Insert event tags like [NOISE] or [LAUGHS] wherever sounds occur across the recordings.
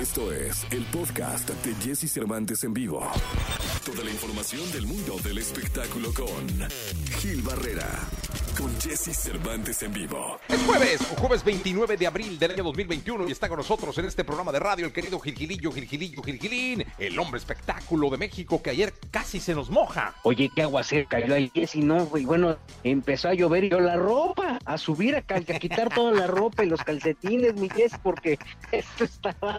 Esto es el podcast de Jesse Cervantes en vivo. Toda la información del mundo del espectáculo con Gil Barrera, con Jesse Cervantes en vivo. Es jueves, jueves 29 de abril del año 2021 y está con nosotros en este programa de radio el querido Gilgilillo, Gilgilillo, Gilgilín, el hombre espectáculo de México que ayer casi se nos moja. Oye, qué aguacero cayó ahí, y no, güey, bueno, empezó a llover y yo la ropa, a subir, a, quitar toda la ropa y los calcetines, mi porque [LAUGHS] esto estaba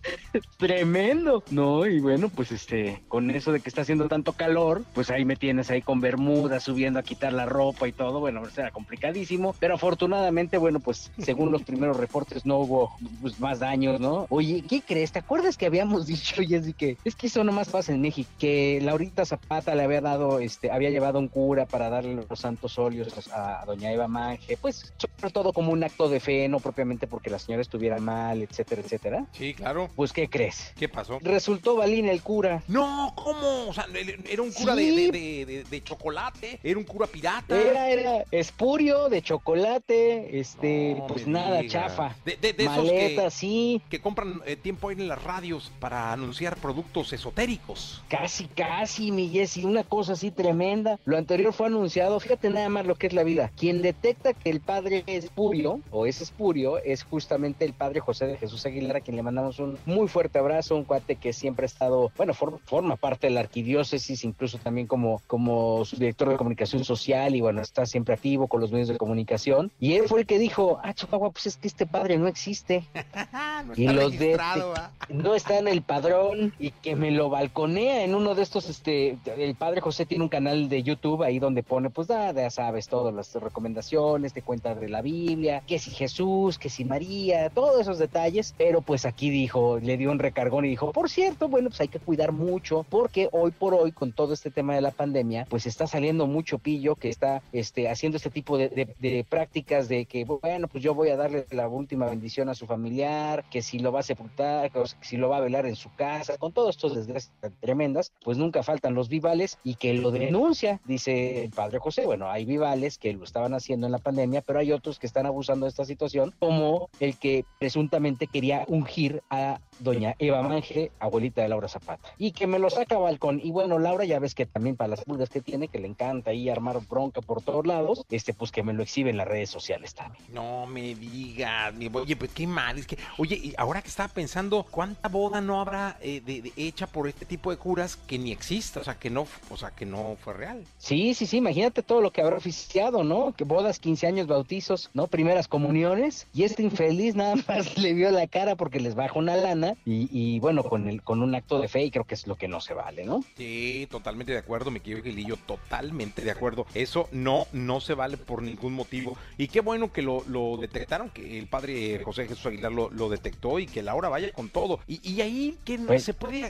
tremendo, ¿no? Y bueno, pues este, con eso de que está haciendo tanto calor, pues ahí me tienes ahí con bermuda, subiendo a quitar la ropa y todo, bueno, era complicadísimo, pero afortunadamente, bueno, pues según los primeros reportes no hubo pues, más daños, ¿no? Oye, ¿qué crees? ¿Te acuerdas que habíamos [LAUGHS] dicho, Jessy, que es que eso nomás pasa en México, que Laurita Zapata le había dado, este, había llevado un cura para darle los santos óleos a, a doña Eva Manje, pues sobre todo como un acto de fe, no propiamente porque la señora estuviera mal, etcétera, etcétera. Sí, claro. Pues, ¿qué crees? ¿Qué pasó? Resultó Balín el cura. No, ¿cómo? O sea, era un cura Sí. de, de- de- de chocolate, era un cura pirata. Era, era espurio de chocolate, este, No pues nada, chafa. De, de esos Maleta, que, sí, que compran eh, tiempo ahí en las radios para anunciar productos esotéricos. casi, casi, mi Jessy, una cosa así tremenda. Lo anterior fue anunciado, fíjate nada más lo que es la vida. Quien detecta que el padre es espurio, o es espurio, es justamente el padre José de Jesús Aguilar, a quien le mandamos un muy fuerte abrazo, un cuate que siempre ha estado, bueno, for- forma parte de la arquidiócesis, incluso también como, como su director de comunicación social, y bueno, está siempre activo con los medios de comunicación. Y él fue el que dijo, ah, Chihuahua, pues es que este padre no existe. [LAUGHS] no Y los de- ¿ah? no está en el padrón y que me lo balconea en uno de estos, este, el padre José tiene un canal de YouTube ahí donde pone, pues ya, ya sabes, todas las recomendaciones, te cuenta de la Biblia, que si Jesús, que si María, todos esos detalles, pero pues aquí dijo, le dio un recargón y dijo, por cierto, bueno, pues hay que cuidar mucho porque hoy por hoy con todo este tema de la pandemia, pues está saliendo mucho pillo que está, este, haciendo este tipo de, de- de prácticas de que, bueno, pues yo voy a darle la última bendición a su familiar, que si lo va a sepultar, si lo va a velar en su casa, con todos estos desgracias tan tremendas, pues nunca faltan los vivales y que lo denuncia, dice el padre José. Bueno, hay vivales que lo estaban haciendo en la pandemia, pero hay otros que están abusando de esta situación, como el que presuntamente quería ungir a doña Eva Manje, abuelita de Laura Zapata, y que me lo saca a balcón. Y bueno, Laura ya ves que también para las pulgas que tiene, que le encanta ahí armar bronca por todos lados, este pues que me lo exhibe en las redes sociales también. No me digas, mi- oye, pues qué mal, es que, oye, y ahora que estaba pensando, ¿cuánta boda no habrá eh, de- de- hecha por este tipo de curas que ni existe, o sea, que no, o sea, que no fue real? Sí, sí, sí, imagínate todo lo que habrá oficiado, ¿no? Que bodas, 15 años, bautizos, ¿no? Primeras comuniones. Y este infeliz nada [LAUGHS] más le vio la cara porque les bajó una lana y, y, bueno, con el con un acto de fe y creo que es lo que no se vale, ¿no? Sí, totalmente de acuerdo, mi querido Gilillo, totalmente de acuerdo. Eso no, no se vale por ningún motivo. Y qué bueno que lo, lo detectaron, que el padre José Jesús Aguilar lo, lo detectó y que Laura vaya con todo. Y, y ahí que no- Pues- se puede a-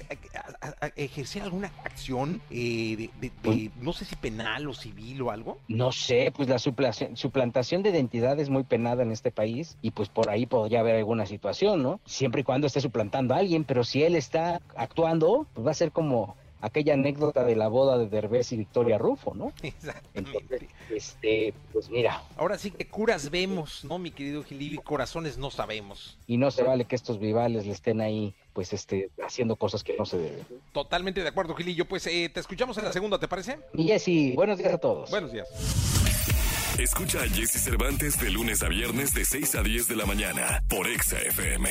a- a- ejercer alguna acción eh, de, de- de- Pues- no sé si penal o civil o algo. No sé, pues la suplantación, suplantación de identidad es muy penada en este país y pues por ahí podría haber alguna situación, ¿no? Siempre y cuando esté suplantando a alguien, pero si él está actuando, pues va a ser como aquella anécdota de la boda de Derbez y Victoria Rufo, ¿no? [LAUGHS] Entonces, Exactamente. este, pues mira, Ahora sí que curas vemos, ¿no, mi querido Gilillo? Y corazones no sabemos. y no se vale que estos vivales le estén ahí, pues este, haciendo cosas que no se deben. Totalmente de acuerdo, Gilillo. Pues eh, te escuchamos en la segunda, ¿te parece? Y Jessy, buenos días a todos. Buenos días. Escucha a Jesse Cervantes de lunes a viernes de 6 a 10 de la mañana por Exa FM.